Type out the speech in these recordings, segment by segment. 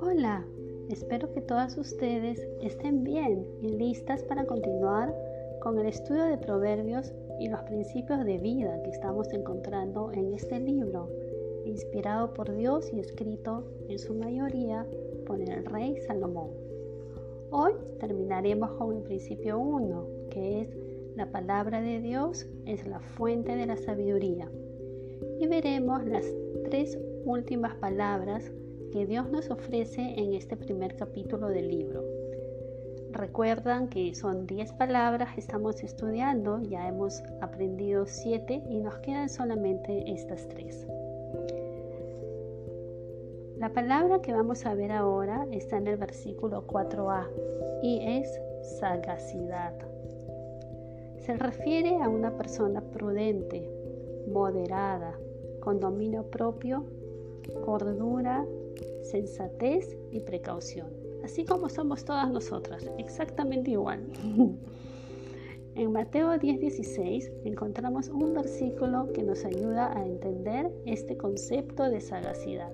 Hola, espero que todas ustedes estén bien y listas para continuar con el estudio de proverbios y los principios de vida que estamos encontrando en este libro, inspirado por Dios y escrito en su mayoría por el rey Salomón. Hoy terminaremos con el principio 1, que es la palabra de Dios es la fuente de la sabiduría. Y veremos las tres últimas palabras que Dios nos ofrece en este primer capítulo del libro. Recuerdan que son 10 palabras que estamos estudiando, ya hemos aprendido 7 y nos quedan solamente estas tres. La palabra que vamos a ver ahora está en el versículo 4a y es sagacidad. Se refiere a una persona prudente, moderada, con dominio propio, cordura, sensatez y precaución así como somos todas nosotras, exactamente igual. En Mateo 10:16 encontramos un versículo que nos ayuda a entender este concepto de sagacidad.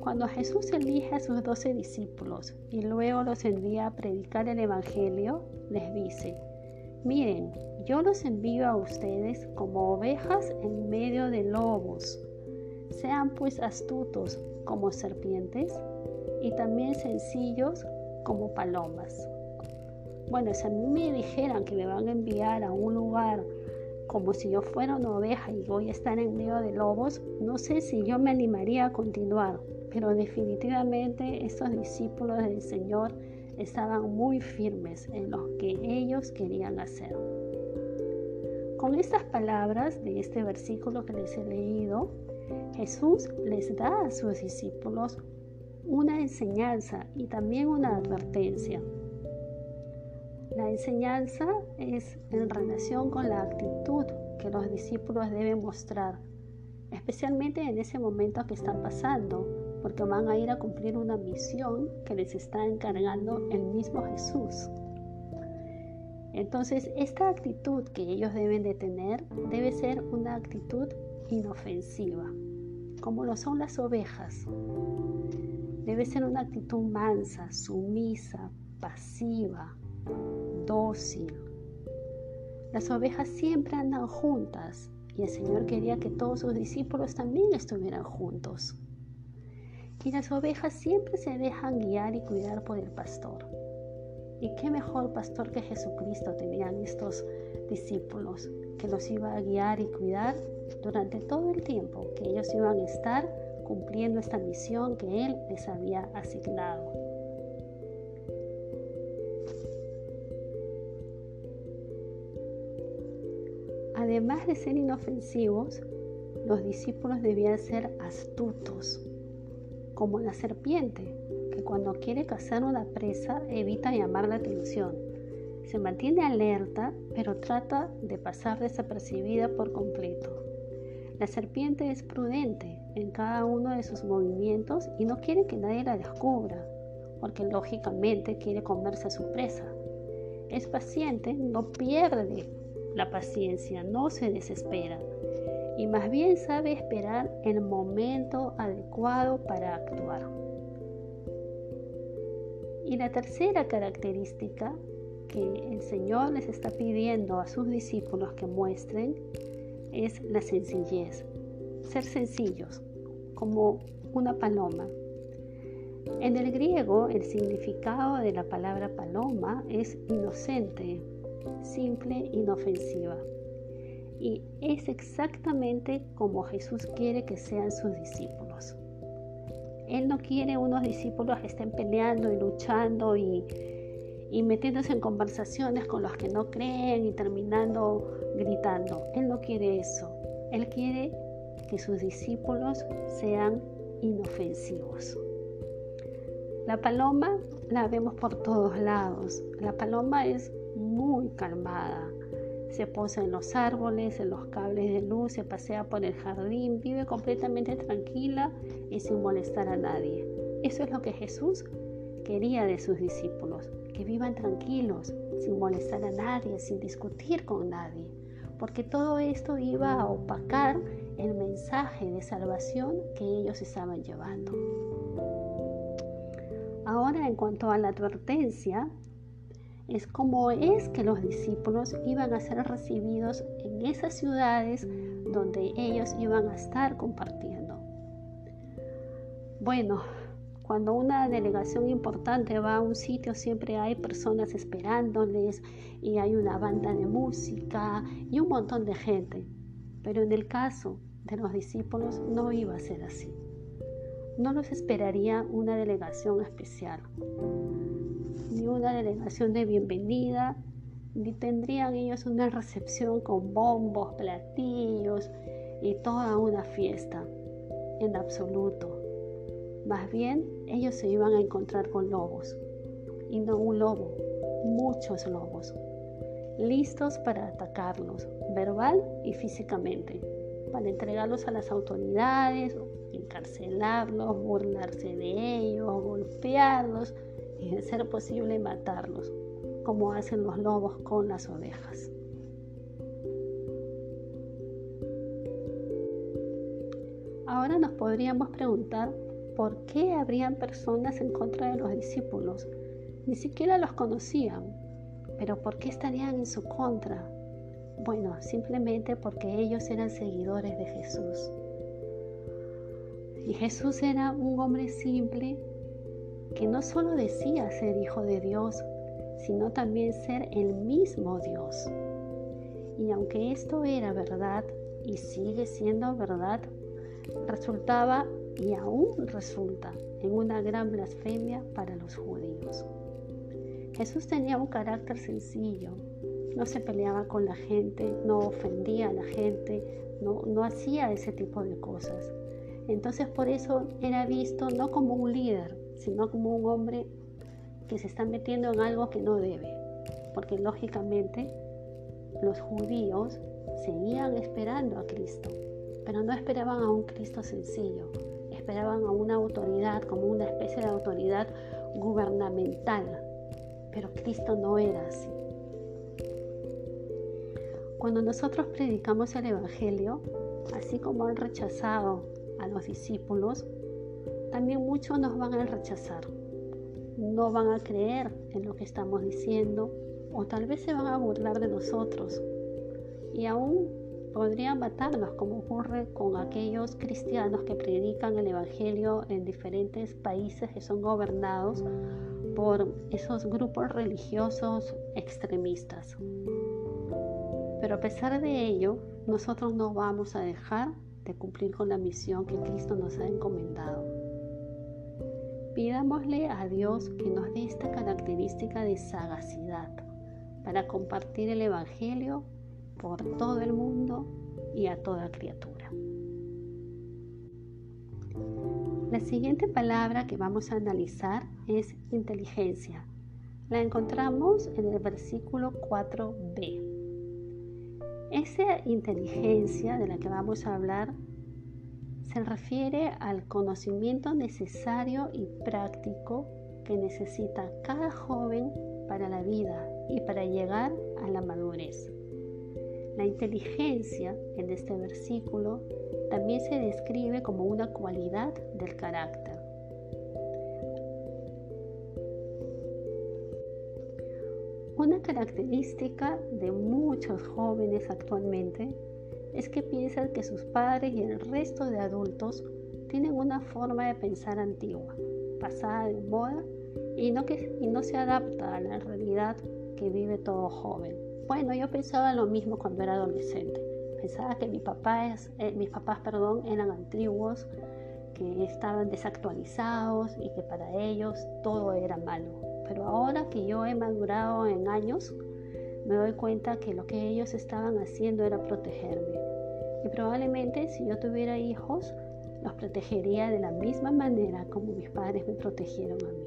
Cuando Jesús elige a sus doce discípulos y luego los envía a predicar el Evangelio, les dice, miren, yo los envío a ustedes como ovejas en medio de lobos. Sean pues astutos como serpientes y también sencillos como palomas. Bueno, si a mí me dijeran que me van a enviar a un lugar como si yo fuera una oveja y voy a estar en medio de lobos, no sé si yo me animaría a continuar, pero definitivamente estos discípulos del Señor estaban muy firmes en lo que ellos querían hacer. Con estas palabras de este versículo que les he leído, Jesús les da a sus discípulos una enseñanza y también una advertencia. La enseñanza es en relación con la actitud que los discípulos deben mostrar, especialmente en ese momento que están pasando, porque van a ir a cumplir una misión que les está encargando el mismo Jesús. Entonces, esta actitud que ellos deben de tener debe ser una actitud inofensiva, como lo son las ovejas. Debe ser una actitud mansa, sumisa, pasiva, dócil. Las ovejas siempre andan juntas y el Señor quería que todos sus discípulos también estuvieran juntos. Y las ovejas siempre se dejan guiar y cuidar por el pastor. Y qué mejor pastor que Jesucristo tenían estos discípulos, que los iba a guiar y cuidar durante todo el tiempo que ellos iban a estar cumpliendo esta misión que Él les había asignado. Además de ser inofensivos, los discípulos debían ser astutos, como la serpiente, que cuando quiere cazar una presa evita llamar la atención. Se mantiene alerta, pero trata de pasar desapercibida por completo. La serpiente es prudente en cada uno de sus movimientos y no quiere que nadie la descubra, porque lógicamente quiere comerse a su presa. Es paciente, no pierde la paciencia, no se desespera y más bien sabe esperar el momento adecuado para actuar. Y la tercera característica que el Señor les está pidiendo a sus discípulos que muestren es la sencillez, ser sencillos, como una paloma. En el griego el significado de la palabra paloma es inocente, simple, inofensiva. Y es exactamente como Jesús quiere que sean sus discípulos. Él no quiere unos discípulos que estén peleando y luchando y, y metiéndose en conversaciones con los que no creen y terminando gritando. Él no quiere eso. Él quiere que sus discípulos sean inofensivos. La paloma la vemos por todos lados. La paloma es muy calmada. Se posa en los árboles, en los cables de luz, se pasea por el jardín, vive completamente tranquila y sin molestar a nadie. Eso es lo que Jesús quería de sus discípulos, que vivan tranquilos, sin molestar a nadie, sin discutir con nadie porque todo esto iba a opacar el mensaje de salvación que ellos estaban llevando. Ahora, en cuanto a la advertencia, es como es que los discípulos iban a ser recibidos en esas ciudades donde ellos iban a estar compartiendo. Bueno, cuando una delegación importante va a un sitio siempre hay personas esperándoles y hay una banda de música y un montón de gente. Pero en el caso de los discípulos no iba a ser así. No los esperaría una delegación especial, ni una delegación de bienvenida, ni tendrían ellos una recepción con bombos, platillos y toda una fiesta. En absoluto. Más bien, ellos se iban a encontrar con lobos. Y no un lobo, muchos lobos. Listos para atacarlos, verbal y físicamente. Para entregarlos a las autoridades, encarcelarlos, burlarse de ellos, golpearlos y de ser posible matarlos, como hacen los lobos con las ovejas. Ahora nos podríamos preguntar por qué habrían personas en contra de los discípulos. Ni siquiera los conocían, pero ¿por qué estarían en su contra? Bueno, simplemente porque ellos eran seguidores de Jesús. Y Jesús era un hombre simple que no solo decía ser hijo de Dios, sino también ser el mismo Dios. Y aunque esto era verdad y sigue siendo verdad, resultaba y aún resulta en una gran blasfemia para los judíos. Jesús tenía un carácter sencillo, no se peleaba con la gente, no ofendía a la gente, no, no hacía ese tipo de cosas. Entonces por eso era visto no como un líder, sino como un hombre que se está metiendo en algo que no debe, porque lógicamente los judíos seguían esperando a Cristo, pero no esperaban a un Cristo sencillo, esperaban a una autoridad como una especie de autoridad gubernamental, pero Cristo no era así. Cuando nosotros predicamos el Evangelio, así como han rechazado a los discípulos, también muchos nos van a rechazar. No van a creer en lo que estamos diciendo o tal vez se van a burlar de nosotros. Y aún podrían matarnos, como ocurre con aquellos cristianos que predican el Evangelio en diferentes países que son gobernados por esos grupos religiosos extremistas. Pero a pesar de ello, nosotros no vamos a dejar de cumplir con la misión que Cristo nos ha encomendado. Pidámosle a Dios que nos dé esta característica de sagacidad para compartir el Evangelio por todo el mundo y a toda criatura. La siguiente palabra que vamos a analizar es inteligencia. La encontramos en el versículo 4b. Esa inteligencia de la que vamos a hablar se refiere al conocimiento necesario y práctico que necesita cada joven para la vida y para llegar a la madurez. La inteligencia en este versículo también se describe como una cualidad del carácter. Una característica de muchos jóvenes actualmente es que piensan que sus padres y el resto de adultos tienen una forma de pensar antigua, pasada de moda y no, que, y no se adapta a la realidad que vive todo joven. Bueno, yo pensaba lo mismo cuando era adolescente. Pensaba que papás, eh, mis papás perdón, eran antiguos, que estaban desactualizados y que para ellos todo era malo. Pero ahora que yo he madurado en años, me doy cuenta que lo que ellos estaban haciendo era protegerme. Y probablemente si yo tuviera hijos, los protegería de la misma manera como mis padres me protegieron a mí.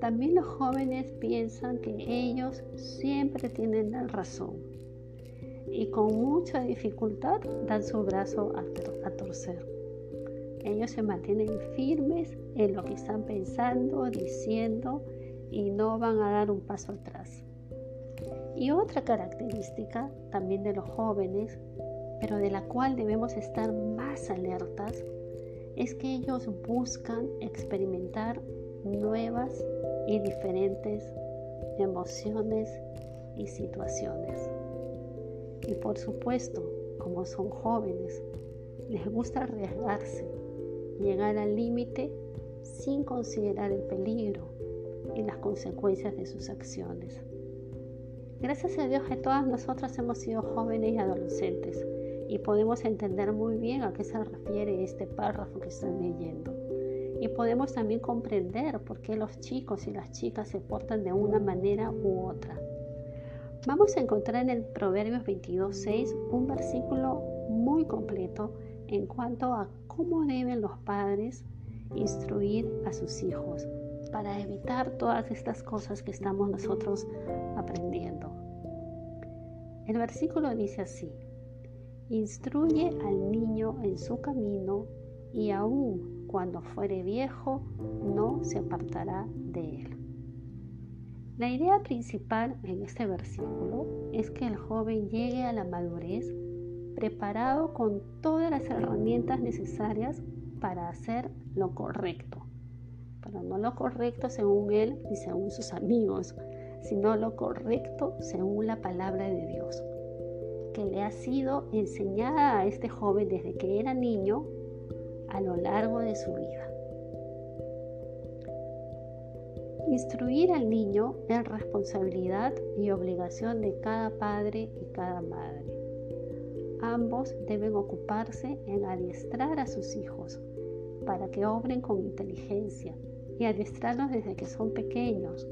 También los jóvenes piensan que ellos siempre tienen la razón y con mucha dificultad dan su brazo a, torcer. Ellos se mantienen firmes en lo que están pensando, diciendo y no van a dar un paso atrás. Y otra característica también de los jóvenes, pero de la cual debemos estar más alertas, es que ellos buscan experimentar nuevas y diferentes emociones y situaciones. Y por supuesto, como son jóvenes, les gusta arriesgarse, llegar al límite sin considerar el peligro y las consecuencias de sus acciones. Gracias a Dios que todas nosotras hemos sido jóvenes y adolescentes y podemos entender muy bien a qué se refiere este párrafo que estoy leyendo. Y podemos también comprender por qué los chicos y las chicas se portan de una manera u otra. Vamos a encontrar en el Proverbios 22.6 un versículo muy completo en cuanto a cómo deben los padres instruir a sus hijos para evitar todas estas cosas que estamos nosotros aprendiendo. El versículo dice así, instruye al niño en su camino y aun cuando fuere viejo no se apartará de él. La idea principal en este versículo es que el joven llegue a la madurez preparado con todas las herramientas necesarias para hacer lo correcto. Pero no lo correcto según él ni según sus amigos, sino lo correcto según la palabra de Dios, que le ha sido enseñada a este joven desde que era niño a lo largo de su vida. Instruir al niño es responsabilidad y obligación de cada padre y cada madre. Ambos deben ocuparse en adiestrar a sus hijos para que obren con inteligencia y adiestrarlos desde que son pequeños,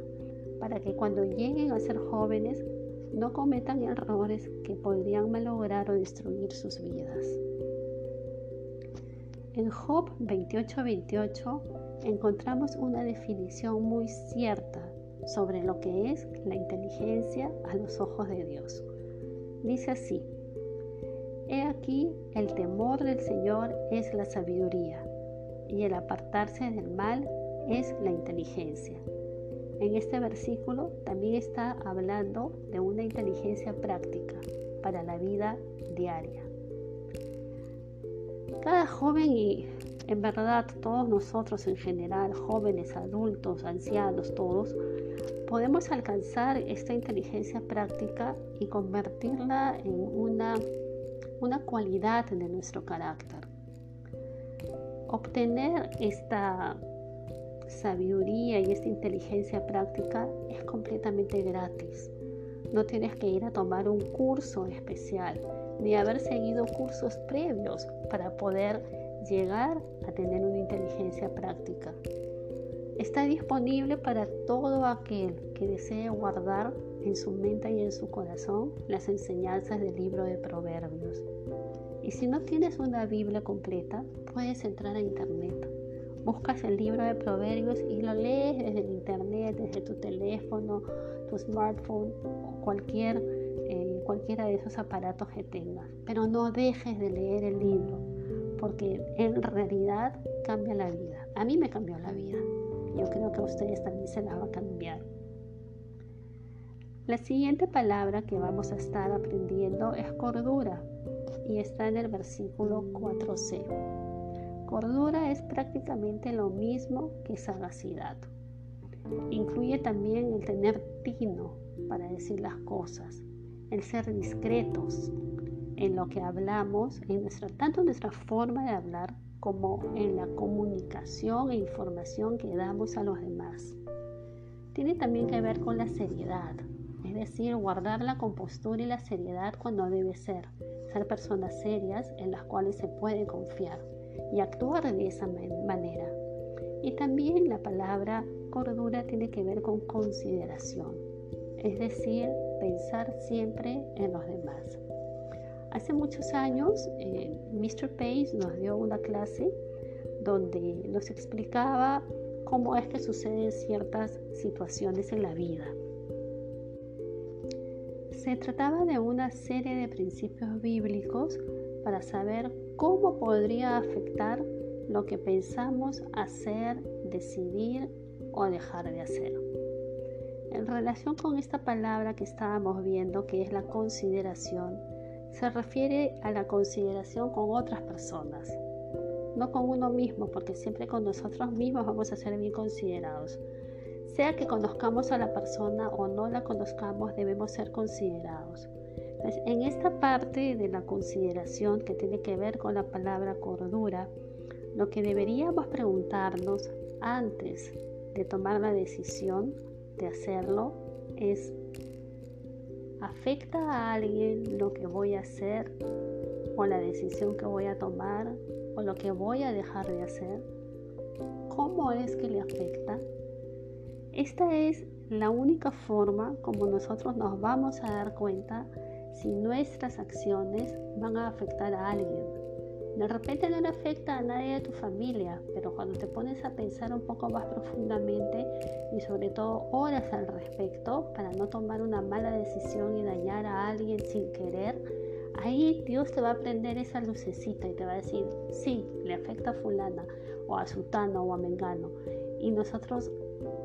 para que cuando lleguen a ser jóvenes no cometan errores que podrían malograr o destruir sus vidas. En Job 28:28 encontramos una definición muy cierta sobre lo que es la inteligencia a los ojos de Dios. Dice así, He aquí el temor del Señor es la sabiduría y el apartarse del mal es la inteligencia. En este versículo también está hablando de una inteligencia práctica para la vida diaria. Cada joven y en verdad todos nosotros en general, jóvenes, adultos, ancianos, todos, podemos alcanzar esta inteligencia práctica y convertirla en una, una cualidad de nuestro carácter. Obtener esta sabiduría y esta inteligencia práctica es completamente gratis. No tienes que ir a tomar un curso especial ni haber seguido cursos previos para poder llegar a tener una inteligencia práctica. Está disponible para todo aquel que desee guardar en su mente y en su corazón las enseñanzas del libro de Proverbios. Y si no tienes una Biblia completa, puedes entrar a internet. Buscas el libro de Proverbios y lo lees desde el internet, desde tu teléfono, tu smartphone o cualquier cualquiera de esos aparatos que tengas. Pero no dejes de leer el libro, porque en realidad cambia la vida. A mí me cambió la vida. Yo creo que a ustedes también se la va a cambiar. La siguiente palabra que vamos a estar aprendiendo es cordura y está en el versículo 4c. Cordura es prácticamente lo mismo que sagacidad. Incluye también el tener tino para decir las cosas, el ser discretos en lo que hablamos, en nuestra, tanto nuestra forma de hablar como en la comunicación e información que damos a los demás. Tiene también que ver con la seriedad, es decir, guardar la compostura y la seriedad cuando debe ser, ser personas serias en las cuales se puede confiar y actuar de esa manera. Y también la palabra cordura tiene que ver con consideración, es decir, pensar siempre en los demás. Hace muchos años, eh, Mr. Page nos dio una clase donde nos explicaba cómo es que suceden ciertas situaciones en la vida. Se trataba de una serie de principios bíblicos para saber cómo podría afectar lo que pensamos hacer, decidir o dejar de hacer. En relación con esta palabra que estábamos viendo, que es la consideración, se refiere a la consideración con otras personas, no con uno mismo, porque siempre con nosotros mismos vamos a ser bien considerados. Sea que conozcamos a la persona o no la conozcamos, debemos ser considerados. en esta parte de la consideración que tiene que ver con la palabra cordura, lo que deberíamos preguntarnos antes de tomar la decisión de hacerlo es, ¿afecta a alguien lo que voy a hacer o la decisión que voy a tomar o lo que voy a dejar de hacer? ¿Cómo es que le afecta? Esta es la única forma como nosotros nos vamos a dar cuenta si nuestras acciones van a afectar a alguien de repente no le afecta a nadie de tu familia, pero cuando te pones a pensar un poco más profundamente y sobre todo horas al respecto para no tomar una mala decisión y dañar a alguien sin querer, ahí Dios te va a prender esa lucecita y te va a decir, sí, le afecta a fulana o a sutano o a mengano. Y nosotros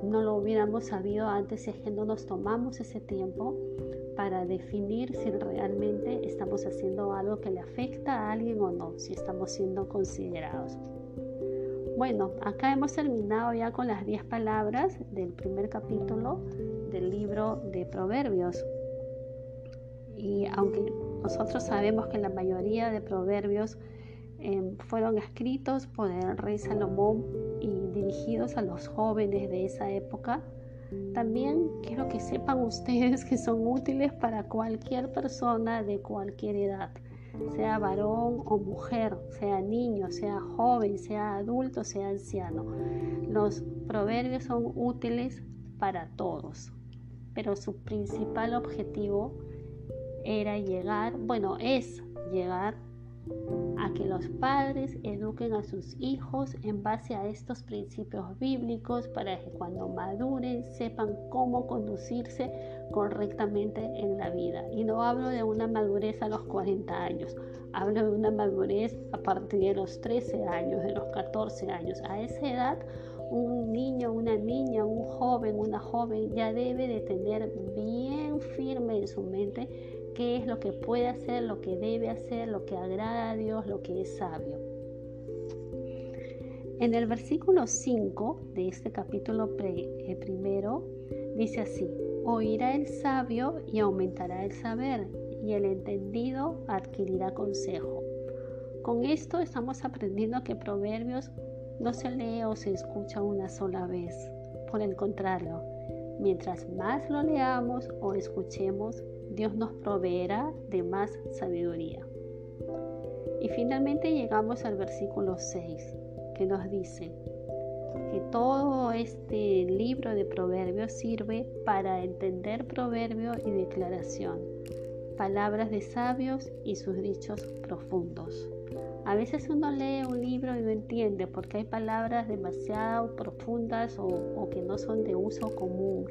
no lo hubiéramos sabido antes si es que no nos tomamos ese tiempo para definir si realmente estamos haciendo algo que le afecta a alguien o no, si estamos siendo considerados. Bueno, acá hemos terminado ya con las 10 palabras del primer capítulo del libro de Proverbios. Y aunque nosotros sabemos que la mayoría de proverbios em, fueron escritos por el rey Salomón y dirigidos a los jóvenes de esa época, también quiero que sepan ustedes que son útiles para cualquier persona de cualquier edad, sea varón o mujer, sea niño, sea joven, sea adulto, sea anciano. Los proverbios son útiles para todos, pero su principal objetivo era llegar, bueno, es llegar a que los padres eduquen a sus hijos en base a estos principios bíblicos para que cuando maduren sepan cómo conducirse correctamente en la vida. Y no hablo de una madurez a los 40 años, hablo de una madurez a partir de los 13 años, de los 14 años. A esa edad un niño, una niña, un joven, una joven ya debe de tener bien firme en su mente qué es lo que puede hacer, lo que debe hacer, lo que agrada a Dios, lo que es sabio. En el versículo 5 de este capítulo eh, primero dice así, oirá el sabio y aumentará el saber, y el entendido adquirirá consejo. Con esto estamos aprendiendo que Proverbios no se lee o se escucha una sola vez. Por el contrario, mientras más lo leamos o escuchemos, Dios nos proveerá de más sabiduría. Y finalmente llegamos al versículo 6, que nos dice que todo este libro de proverbios sirve para entender proverbio y declaración, palabras de sabios y sus dichos profundos. A veces uno lee un libro y no entiende porque hay palabras demasiado profundas o, que no son de uso común,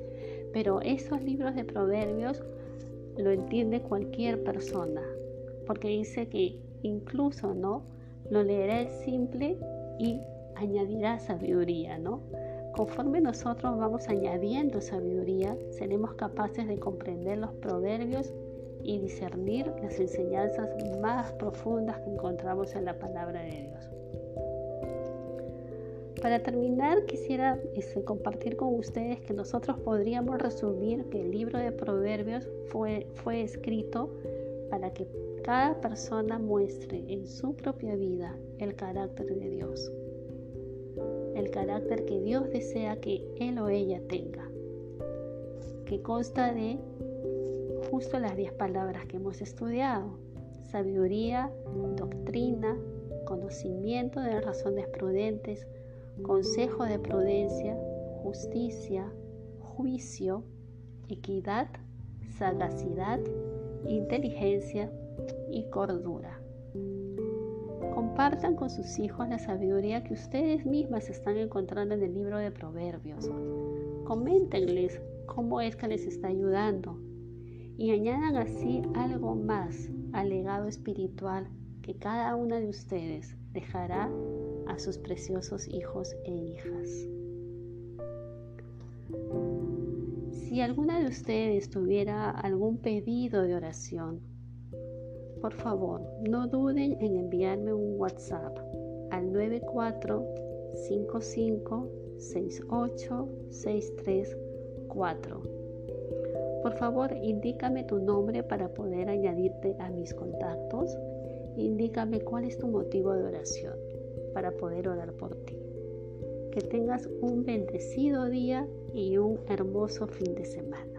pero esos libros de proverbios lo entiende cualquier persona, porque dice que incluso, ¿no? Lo leerá el simple y añadirá sabiduría, ¿no? Conforme nosotros vamos añadiendo sabiduría, seremos capaces de comprender los proverbios y discernir las enseñanzas más profundas que encontramos en la palabra de Dios. Para terminar, quisiera este, compartir con ustedes que nosotros podríamos resumir que el libro de Proverbios fue, fue escrito para que cada persona muestre en su propia vida el carácter de Dios, el carácter que Dios desea que él o ella tenga, que consta de justo las diez palabras que hemos estudiado, sabiduría, doctrina, conocimiento de razones prudentes, consejo de prudencia, justicia, juicio, equidad, sagacidad, inteligencia y cordura. Compartan con sus hijos la sabiduría que ustedes mismas están encontrando en el libro de Proverbios. Coméntenles cómo es que les está ayudando y añadan así algo más al legado espiritual que cada una de ustedes dejará a sus preciosos hijos e hijas. Si alguna de ustedes tuviera algún pedido de oración, por favor, no duden en enviarme un WhatsApp al 9455686334. Por favor, indícame tu nombre para poder añadirte a mis contactos. Indícame cuál es tu motivo de oración para poder orar por ti. Que tengas un bendecido día y un hermoso fin de semana.